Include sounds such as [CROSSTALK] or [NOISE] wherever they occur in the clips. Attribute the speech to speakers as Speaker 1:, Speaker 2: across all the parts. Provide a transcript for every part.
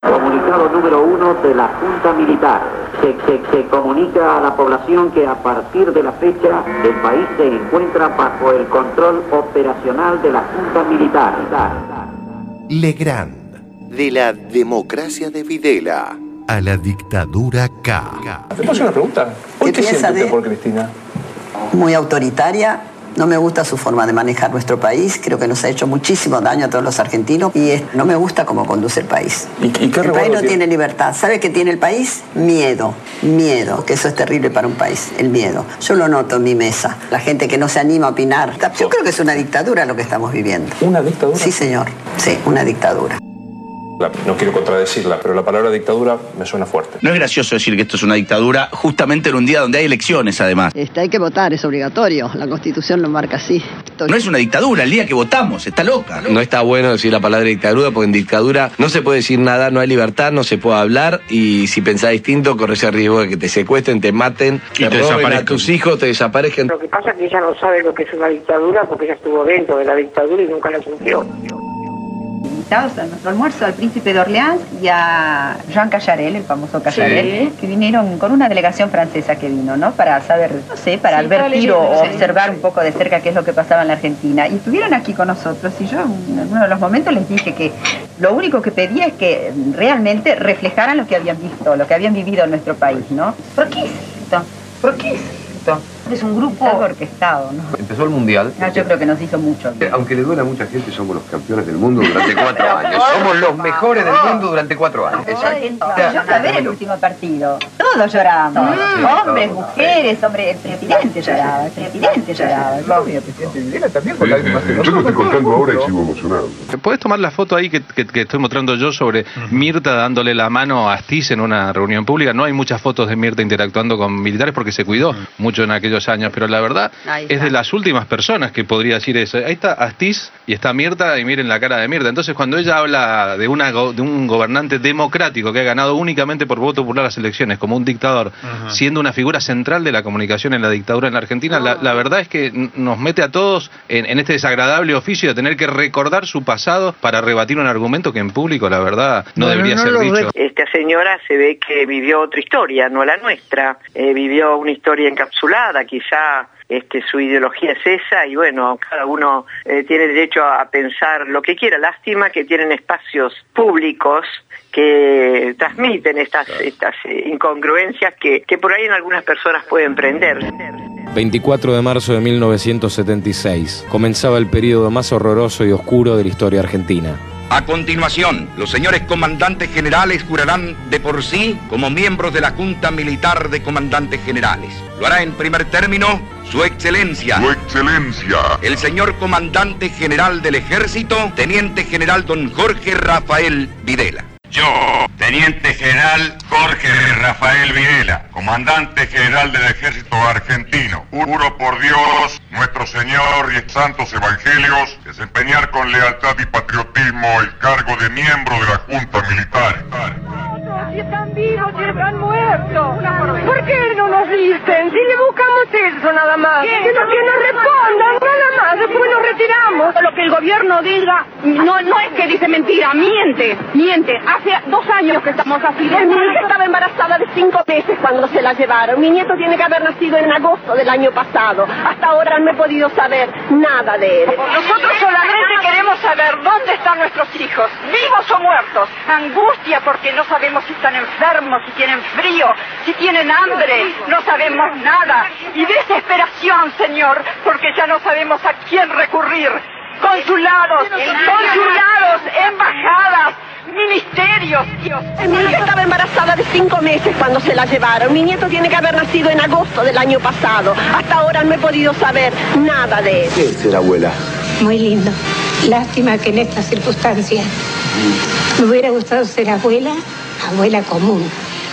Speaker 1: Comunicado número uno de la Junta Militar. Se, se- se comunica a la población que a partir de la fecha el país se encuentra bajo el control operacional de la Junta Militar.
Speaker 2: Legrand.
Speaker 3: De la democracia de Videla.
Speaker 2: A la dictadura K.
Speaker 4: ¿Te puedo hacer una pregunta? ¿Por
Speaker 5: ¿Qué
Speaker 4: qué
Speaker 5: piensa
Speaker 4: siente usted
Speaker 5: de-
Speaker 4: por Cristina?
Speaker 5: muy autoritaria. No me gusta su forma de manejar nuestro país. Creo que nos ha hecho muchísimo daño a todos los argentinos y es- no me gusta cómo conduce el país.
Speaker 4: ¿Y, y qué
Speaker 5: El país no
Speaker 4: tiene?
Speaker 5: tiene libertad. ¿Sabe qué tiene el país? Miedo. Miedo, que eso es terrible para un país, el miedo. Yo lo noto en mi mesa. La gente que no se anima a opinar. Yo creo que es una dictadura lo que estamos viviendo.
Speaker 4: ¿Una dictadura?
Speaker 5: Sí, señor. Sí, una dictadura.
Speaker 4: No quiero contradecirla, pero la palabra dictadura me suena fuerte.
Speaker 6: No es gracioso decir que esto es una dictadura justamente en un día donde hay elecciones, además.
Speaker 5: Este, hay que votar, es obligatorio. La constitución lo marca así.
Speaker 6: No es una dictadura el día que votamos, está loca.
Speaker 7: No está bueno decir la palabra dictadura porque en dictadura no se puede decir nada, no hay libertad, no se puede hablar y si pensás distinto corres el riesgo de que te secuestren, te maten,
Speaker 6: Y te
Speaker 7: roben a tus hijos, te desaparezcan.
Speaker 8: Lo que pasa es que ella no sabe lo que es una dictadura porque ella estuvo dentro de la dictadura y nunca la sufrió.
Speaker 9: Invitados a nuestro almuerzo al príncipe de Orleans y a Jean Callarel, el famoso Callarel, que vinieron con una delegación francesa que vino, ¿no? Para saber, no sé, para
Speaker 8: Sí,
Speaker 9: advertir o observar un poco de cerca qué es lo que pasaba en la Argentina. Y estuvieron aquí con nosotros y yo en uno de los momentos les dije que lo único que pedía es que realmente reflejaran lo que habían visto, lo que habían vivido en nuestro país, ¿no? ¿Por qué es esto? ¿Por qué es esto? Es un grupo orquestado, ¿no?
Speaker 10: Empezó el mundial.
Speaker 9: Yo creo que nos hizo mucho. bien.
Speaker 10: Aunque le duele a mucha gente, somos los campeones del mundo durante [LAUGHS] cuatro años. Somos los mejores del mundo durante cuatro años.
Speaker 9: Yo fui a ver el último partido. Todos lloramos. Hombres, mujeres, hombre, el presidente lloraba, el presidente lloraba.
Speaker 10: Yo lo estoy contando ahora y sigo emocionado.
Speaker 11: ¿Puedes tomar la foto ahí que, que- que estoy mostrando yo sobre Mirta dándole la mano a Astiz en una reunión pública? No hay muchas fotos de Mirta interactuando con militares porque se cuidó mucho en aquellos años, pero la verdad es de las últimas personas que podría decir eso. Ahí está Astiz y está Mirta y miren la cara de Mirta. Entonces cuando ella habla de, una, de un gobernante democrático que ha ganado únicamente por voto popular las elecciones como un dictador, siendo una figura central de la comunicación en la dictadura en la Argentina, la, la verdad es que nos mete a todos en, en este desagradable oficio de tener que recordar su pasado para rebatir un argumento que en público, la verdad, no, debería ser dicho.
Speaker 8: Esta señora se ve que vivió otra historia, no la nuestra. Eh, vivió una historia encapsulada, quizá este, su ideología es esa y bueno, cada uno eh, tiene derecho a pensar lo que quiera. Lástima que tienen espacios públicos que transmiten estas, estas eh, incongruencias que, que por ahí en algunas personas pueden prender.
Speaker 12: 24 de marzo de 1976. Comenzaba el periodo más horroroso y oscuro de la historia argentina.
Speaker 6: A continuación, los señores comandantes generales jurarán de por sí como miembros de la Junta Militar de Comandantes Generales. Lo hará en primer término Su Excelencia.
Speaker 10: Su excelencia.
Speaker 6: El señor Comandante General del Ejército, Teniente General Don Jorge Rafael Videla.
Speaker 10: Yo, Teniente General Jorge Rafael Videla, Comandante General del Ejército Argentino. Juro por Dios, nuestro Señor y santos evangelios, desempeñar con lealtad y patriotismo el cargo de miembro de la Junta Militar.
Speaker 8: Si están vivos, si están muertos. ¿Por qué no nos dicen? Si le buscamos eso nada más. Que, nos- que nos respondan, nada más. Después nos retiramos. Lo que el gobierno diga, no, no es que dice mentira, miente, miente. Hace dos años que estamos así. Hija estaba cinco meses cuando se la llevaron. Mi nieto tiene que haber nacido en agosto del año pasado. Hasta ahora no he podido saber nada de él. Nosotros solamente queremos saber dónde están nuestros hijos, vivos o muertos. Angustia porque no sabemos si están enfermos, si tienen frío, si tienen hambre, no sabemos nada. Y desesperación, Señor, porque ya no sabemos a quién recurrir. Consulados, consulados, embajadas, ministerios. Mi hija estaba embarazada de cinco meses cuando se la llevaron. Mi nieto tiene que haber nacido en agosto del año pasado. Hasta ahora no he podido saber nada de él.
Speaker 10: ¿Qué es ser abuela?
Speaker 13: Muy lindo. Lástima que en estas circunstancias me hubiera gustado ser abuela, abuela común,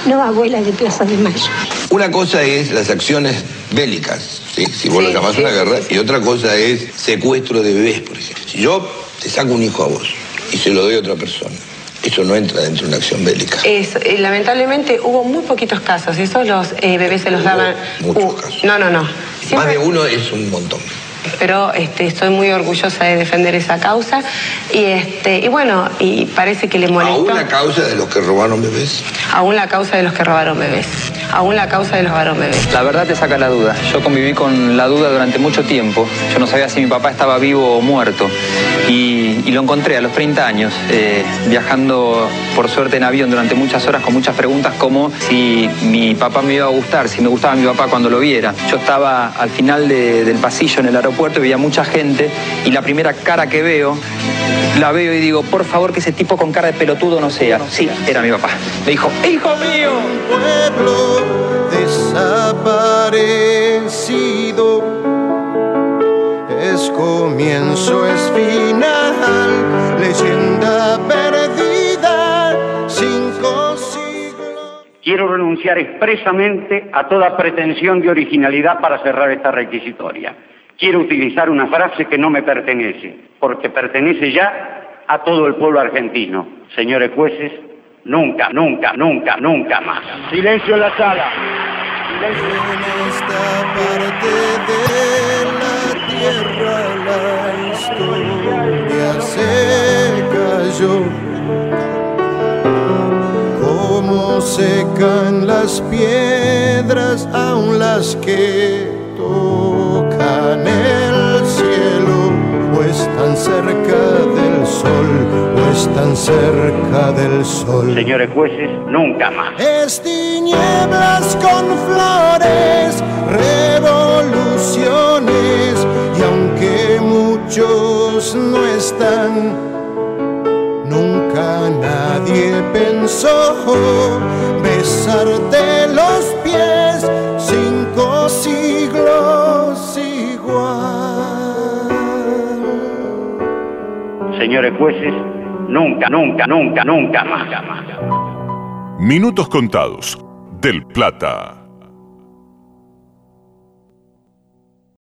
Speaker 13: no abuela de Plaza de Mayo.
Speaker 10: Una cosa es las acciones bélicas, ¿sí? si vos lo llamás una guerra, y otra cosa es secuestro de bebés, por ejemplo. Si yo te saco un hijo a vos y se lo doy a otra persona, eso no entra dentro de una acción bélica.
Speaker 13: Es, eh, lamentablemente hubo muy poquitos casos, esos los eh, bebés se los daban...
Speaker 10: Muchos
Speaker 13: Uh,
Speaker 10: casos.
Speaker 13: No, no, no.
Speaker 10: Más de uno es un montón.
Speaker 14: Pero este, estoy muy orgullosa de defender esa causa y, este, y bueno, y parece que le molesta.
Speaker 15: ¿Aún la causa de los que robaron bebés?
Speaker 14: Aún la causa de los que robaron bebés. Aún la causa de los robaron bebés.
Speaker 16: La verdad te saca la duda. Yo conviví con la duda durante mucho tiempo. Yo no sabía si mi papá estaba vivo o muerto. Y, y lo encontré a los 30 años, eh, viajando por suerte en avión durante muchas horas con muchas preguntas como si mi papá me iba a gustar, si me gustaba mi papá cuando lo viera. Yo estaba al final de- del pasillo en el aeropuerto y veía mucha gente y la primera cara que veo, la veo y digo, por favor que ese tipo con cara de pelotudo no sea. Sí, era mi papá. Me dijo, hijo mío.
Speaker 17: pueblo desaparecido. Es comienzo, es final, leyenda perdida, cinco siglos.
Speaker 18: Quiero renunciar expresamente a toda pretensión de originalidad para cerrar esta requisitoria. Quiero utilizar una frase que no me pertenece, porque pertenece ya a todo el pueblo argentino. Señores jueces, nunca, nunca, nunca, nunca más. Silencio en la sala.
Speaker 17: En esta parte de la tierra la historia se cayó. Como secan las piedras, aun las que tocan el cielo, o están cerca del sol, o están cerca del sol.
Speaker 18: Señores jueces, nunca más.
Speaker 17: Es tinieblas con flores, revoluciones, y aunque muchos no están, nunca nadie pensó besarte
Speaker 18: Señores jueces, nunca, nunca, nunca, nunca más.
Speaker 19: Minutos contados. Del Plata.